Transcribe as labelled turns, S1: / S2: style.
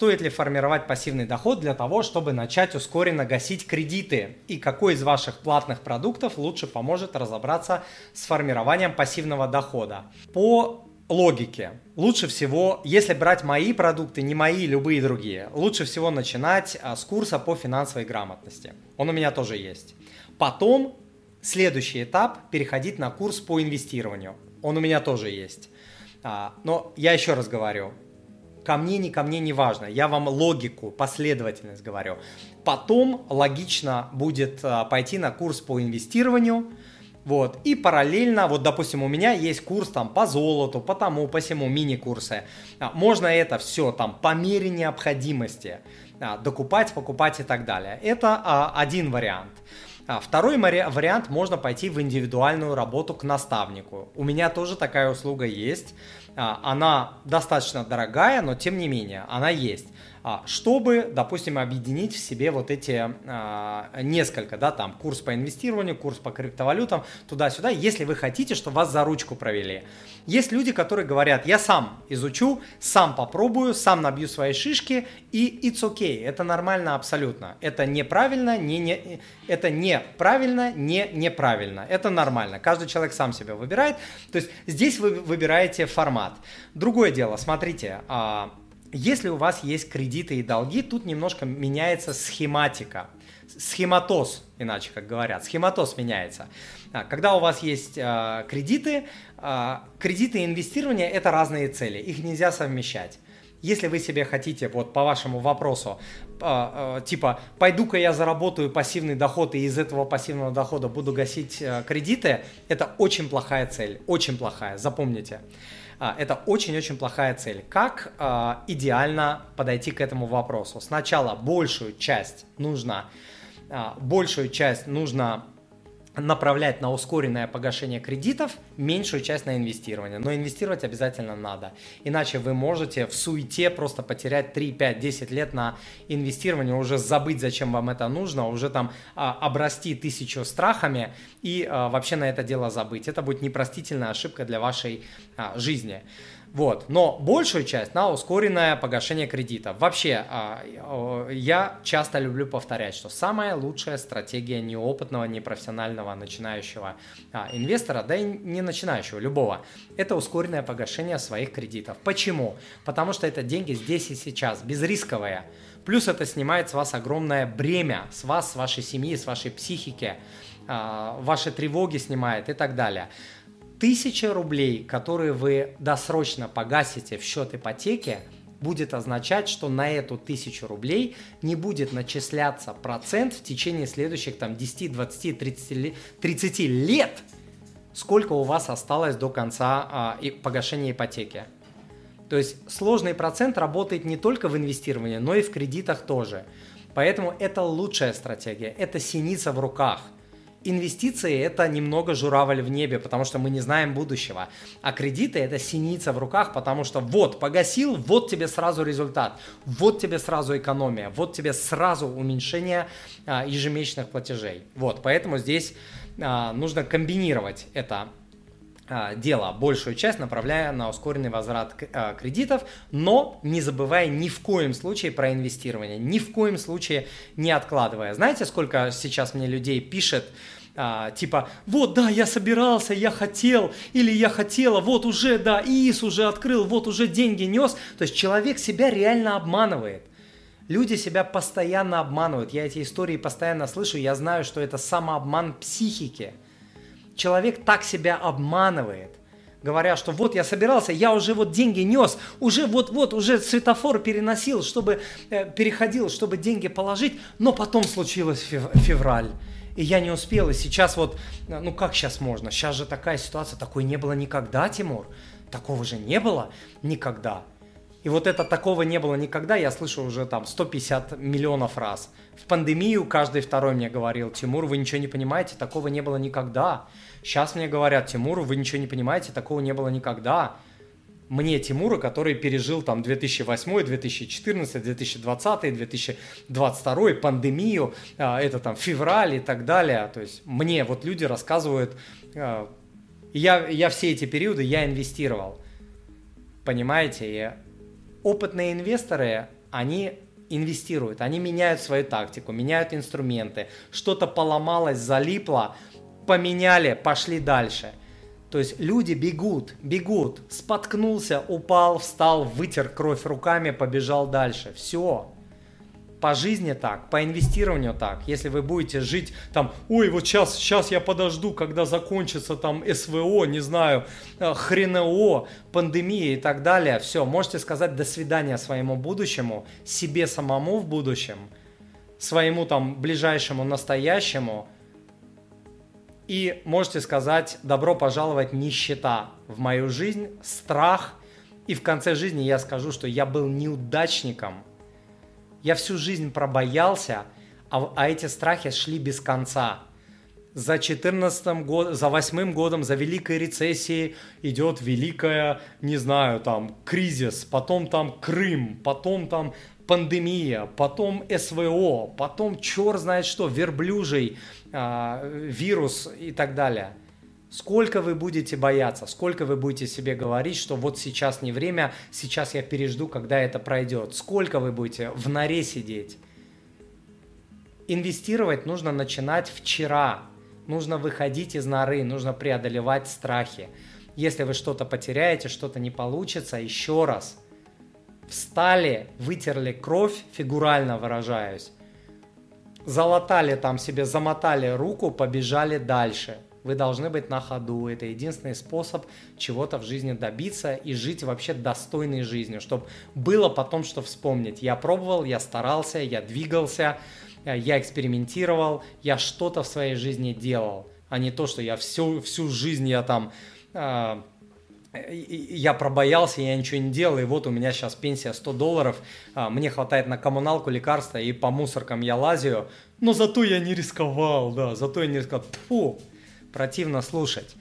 S1: стоит ли формировать пассивный доход для того, чтобы начать ускоренно гасить кредиты? И какой из ваших платных продуктов лучше поможет разобраться с формированием пассивного дохода? По логике. Лучше всего, если брать мои продукты, не мои, любые другие, лучше всего начинать а, с курса по финансовой грамотности. Он у меня тоже есть. Потом следующий этап переходить на курс по инвестированию. Он у меня тоже есть. А, но я еще раз говорю, ко мне, не ко мне не важно. Я вам логику, последовательность говорю. Потом логично будет а, пойти на курс по инвестированию. Вот. И параллельно, вот, допустим, у меня есть курс там по золоту, по тому, по всему, мини-курсы. А, можно это все там по мере необходимости докупать, покупать и так далее. Это один вариант. Второй вариант, можно пойти в индивидуальную работу к наставнику. У меня тоже такая услуга есть. А, она достаточно дорогая, но тем не менее она есть. А, чтобы, допустим, объединить в себе вот эти а, несколько, да, там, курс по инвестированию, курс по криптовалютам, туда-сюда, если вы хотите, чтобы вас за ручку провели. Есть люди, которые говорят, я сам изучу, сам попробую, сам набью свои шишки, и it's okay, это нормально абсолютно. Это неправильно, не, не, это неправильно, не неправильно, это нормально. Каждый человек сам себя выбирает, то есть здесь вы выбираете формат. Другое дело, смотрите, а, если у вас есть кредиты и долги, тут немножко меняется схематика. Схематоз, иначе как говорят. Схематоз меняется. А, когда у вас есть э, кредиты, э, кредиты и инвестирование – это разные цели. Их нельзя совмещать. Если вы себе хотите, вот по вашему вопросу, э, э, типа, пойду-ка я заработаю пассивный доход и из этого пассивного дохода буду гасить э, кредиты, это очень плохая цель, очень плохая, запомните. А, это очень-очень плохая цель. Как а, идеально подойти к этому вопросу? Сначала большую часть нужно, а, большую часть нужно направлять на ускоренное погашение кредитов, меньшую часть на инвестирование. Но инвестировать обязательно надо. Иначе вы можете в суете просто потерять 3, 5, 10 лет на инвестирование, уже забыть, зачем вам это нужно, уже там а, обрасти тысячу страхами и а, вообще на это дело забыть. Это будет непростительная ошибка для вашей а, жизни. Вот. Но большую часть на ускоренное погашение кредита. Вообще, а, я часто люблю повторять, что самая лучшая стратегия неопытного, непрофессионального начинающего а, инвестора, да и не начинающего, любого, это ускоренное погашение своих кредитов. Почему? Потому что это деньги здесь и сейчас, безрисковые. Плюс это снимает с вас огромное бремя, с вас, с вашей семьи, с вашей психики, а, ваши тревоги снимает и так далее тысяча рублей, которые вы досрочно погасите в счет ипотеки, будет означать, что на эту тысячу рублей не будет начисляться процент в течение следующих там 10, 20, 30, 30 лет, сколько у вас осталось до конца а, и погашения ипотеки. То есть сложный процент работает не только в инвестировании, но и в кредитах тоже. Поэтому это лучшая стратегия, это синица в руках – Инвестиции – это немного журавль в небе, потому что мы не знаем будущего. А кредиты – это синица в руках, потому что вот, погасил, вот тебе сразу результат, вот тебе сразу экономия, вот тебе сразу уменьшение а, ежемесячных платежей. Вот, поэтому здесь а, нужно комбинировать это а, дело, большую часть направляя на ускоренный возврат а, кредитов, но не забывая ни в коем случае про инвестирование, ни в коем случае не откладывая. Знаете, сколько сейчас мне людей пишет, а, типа, вот, да, я собирался, я хотел, или я хотела, вот уже, да, ИИС уже открыл, вот уже деньги нес. То есть человек себя реально обманывает. Люди себя постоянно обманывают. Я эти истории постоянно слышу, я знаю, что это самообман психики – человек так себя обманывает, говоря, что вот я собирался, я уже вот деньги нес, уже вот-вот, уже светофор переносил, чтобы э, переходил, чтобы деньги положить, но потом случилось фев- февраль. И я не успел, и сейчас вот, э, ну как сейчас можно? Сейчас же такая ситуация, такой не было никогда, Тимур. Такого же не было никогда. И вот это такого не было никогда, я слышу уже там 150 миллионов раз. В пандемию каждый второй мне говорил, Тимур, вы ничего не понимаете, такого не было никогда. Сейчас мне говорят, Тимур, вы ничего не понимаете, такого не было никогда. Мне, Тимура, который пережил там 2008, 2014, 2020, 2022, пандемию, а, это там февраль и так далее. То есть мне вот люди рассказывают, а, я, я все эти периоды, я инвестировал. Понимаете? И опытные инвесторы они инвестируют, они меняют свою тактику, меняют инструменты, что-то поломалось, залипло, поменяли, пошли дальше. То есть люди бегут, бегут, споткнулся, упал, встал, вытер кровь руками, побежал дальше. Все. По жизни так, по инвестированию так. Если вы будете жить там, ой, вот сейчас, сейчас я подожду, когда закончится там СВО, не знаю, э, хренео, пандемия и так далее, все, можете сказать до свидания своему будущему, себе самому в будущем, своему там ближайшему настоящему, и можете сказать добро пожаловать нищета в мою жизнь, страх, и в конце жизни я скажу, что я был неудачником – я всю жизнь пробоялся, а, а эти страхи шли без конца. За 14 год, за восьмым годом, за великой рецессией идет великая, не знаю, там, кризис, потом там Крым, потом там пандемия, потом СВО, потом черт знает что, верблюжий э, вирус и так далее. Сколько вы будете бояться, сколько вы будете себе говорить, что вот сейчас не время, сейчас я пережду, когда это пройдет. Сколько вы будете в норе сидеть. Инвестировать нужно начинать вчера. Нужно выходить из норы, нужно преодолевать страхи. Если вы что-то потеряете, что-то не получится, еще раз. Встали, вытерли кровь, фигурально выражаюсь. Залатали там себе, замотали руку, побежали дальше – вы должны быть на ходу. Это единственный способ чего-то в жизни добиться и жить вообще достойной жизнью, чтобы было потом что вспомнить. Я пробовал, я старался, я двигался, э, я экспериментировал, я что-то в своей жизни делал, а не то, что я всю, всю жизнь я там э, я пробоялся, я ничего не делал, и вот у меня сейчас пенсия 100 долларов, а, мне хватает на коммуналку, лекарства, и по мусоркам я лазю, но зато я не рисковал, да, зато я не рисковал. Фу, противно слушать.